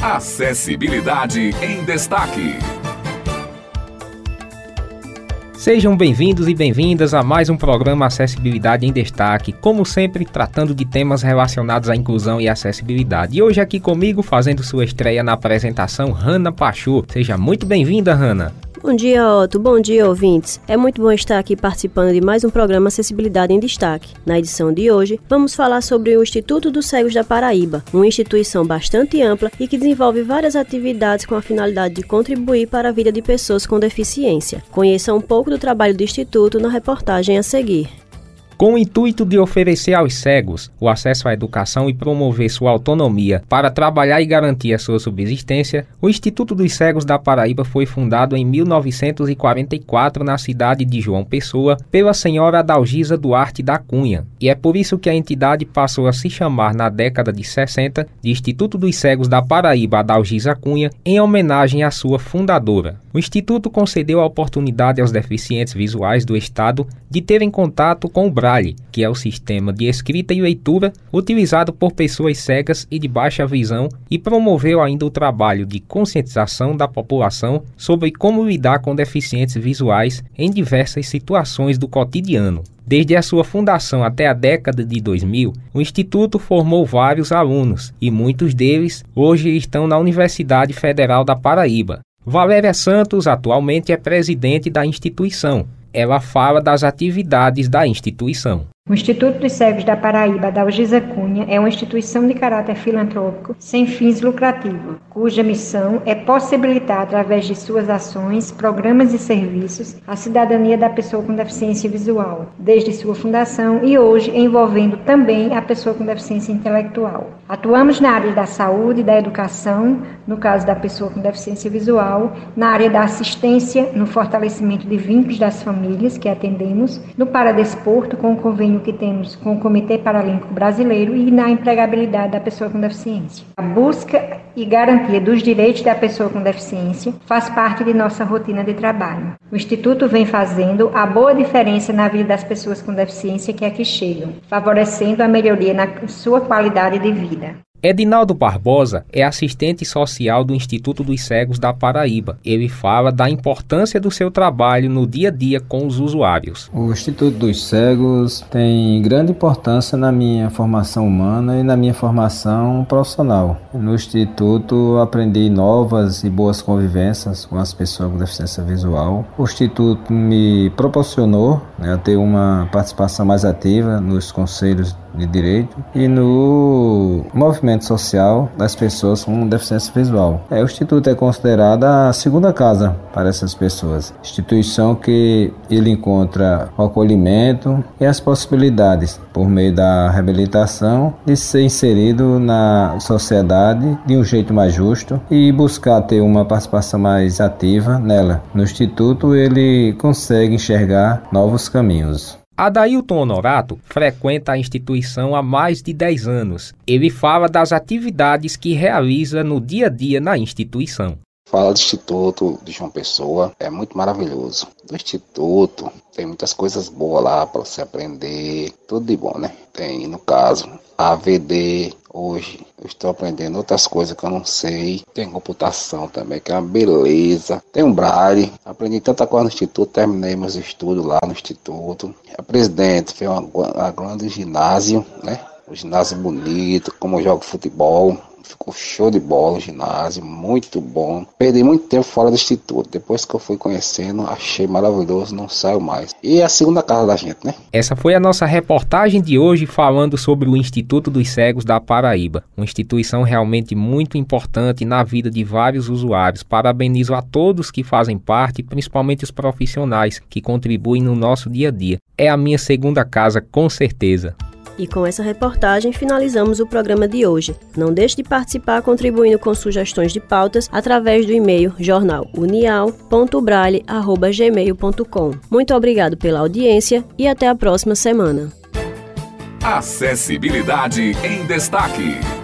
Acessibilidade em Destaque. Sejam bem-vindos e bem-vindas a mais um programa Acessibilidade em Destaque, como sempre tratando de temas relacionados à inclusão e acessibilidade. E hoje aqui comigo, fazendo sua estreia na apresentação, Hanna Pachu. Seja muito bem-vinda, Hanna. Bom dia, Otto. Bom dia, ouvintes. É muito bom estar aqui participando de mais um programa Acessibilidade em Destaque. Na edição de hoje, vamos falar sobre o Instituto dos Cegos da Paraíba, uma instituição bastante ampla e que desenvolve várias atividades com a finalidade de contribuir para a vida de pessoas com deficiência. Conheça um pouco do trabalho do Instituto na reportagem a seguir. Com o intuito de oferecer aos cegos o acesso à educação e promover sua autonomia para trabalhar e garantir a sua subsistência, o Instituto dos Cegos da Paraíba foi fundado em 1944 na cidade de João Pessoa pela senhora Adalgisa Duarte da Cunha, e é por isso que a entidade passou a se chamar na década de 60 de Instituto dos Cegos da Paraíba Adalgisa Cunha, em homenagem à sua fundadora. O Instituto concedeu a oportunidade aos deficientes visuais do estado de terem contato com o Braille, que é o sistema de escrita e leitura utilizado por pessoas cegas e de baixa visão, e promoveu ainda o trabalho de conscientização da população sobre como lidar com deficientes visuais em diversas situações do cotidiano. Desde a sua fundação até a década de 2000, o Instituto formou vários alunos e muitos deles hoje estão na Universidade Federal da Paraíba. Valéria Santos atualmente é presidente da instituição ela fala das atividades da instituição. O Instituto dos Cegos da Paraíba, da Algisa Cunha, é uma instituição de caráter filantrópico sem fins lucrativos, cuja missão é possibilitar, através de suas ações, programas e serviços, a cidadania da pessoa com deficiência visual, desde sua fundação e hoje envolvendo também a pessoa com deficiência intelectual. Atuamos na área da saúde, da educação, no caso da pessoa com deficiência visual, na área da assistência, no fortalecimento de vínculos das famílias que atendemos, no paradesporto, com o convênio que temos com o Comitê Paralímpico Brasileiro e na empregabilidade da pessoa com deficiência. A busca e garantia dos direitos da pessoa com deficiência faz parte de nossa rotina de trabalho. O Instituto vem fazendo a boa diferença na vida das pessoas com deficiência que aqui chegam, favorecendo a melhoria na sua qualidade de vida. Edinaldo Barbosa é assistente social do Instituto dos Cegos da Paraíba. Ele fala da importância do seu trabalho no dia a dia com os usuários. O Instituto dos Cegos tem grande importância na minha formação humana e na minha formação profissional. No Instituto aprendi novas e boas convivências com as pessoas com deficiência visual. O Instituto me proporcionou né, ter uma participação mais ativa nos conselhos de direito e no movimento social das pessoas com deficiência visual. É, o Instituto é considerado a segunda casa para essas pessoas, instituição que ele encontra o acolhimento e as possibilidades por meio da reabilitação de ser inserido na sociedade de um jeito mais justo e buscar ter uma participação mais ativa nela. No Instituto ele consegue enxergar novos caminhos. Adailton Honorato frequenta a instituição há mais de 10 anos. Ele fala das atividades que realiza no dia a dia na instituição. Fala do Instituto de João Pessoa, é muito maravilhoso. Do Instituto tem muitas coisas boas lá para você aprender, tudo de bom, né? Tem, no caso, AVD, hoje eu estou aprendendo outras coisas que eu não sei. Tem computação também, que é uma beleza. Tem um braille. Aprendi tanta coisa no instituto, terminei meus estudos lá no instituto. A presidente fez uma, uma grande ginásio, né? Um ginásio bonito, como eu jogo futebol. Ficou show de bola o ginásio, muito bom. Perdi muito tempo fora do instituto. Depois que eu fui conhecendo, achei maravilhoso, não saio mais. E é a segunda casa da gente, né? Essa foi a nossa reportagem de hoje falando sobre o Instituto dos Cegos da Paraíba, uma instituição realmente muito importante na vida de vários usuários. Parabenizo a todos que fazem parte, principalmente os profissionais que contribuem no nosso dia a dia. É a minha segunda casa, com certeza. E com essa reportagem finalizamos o programa de hoje. Não deixe de participar contribuindo com sugestões de pautas através do e-mail jornal.unial.brale@gmail.com. Muito obrigado pela audiência e até a próxima semana. Acessibilidade em destaque.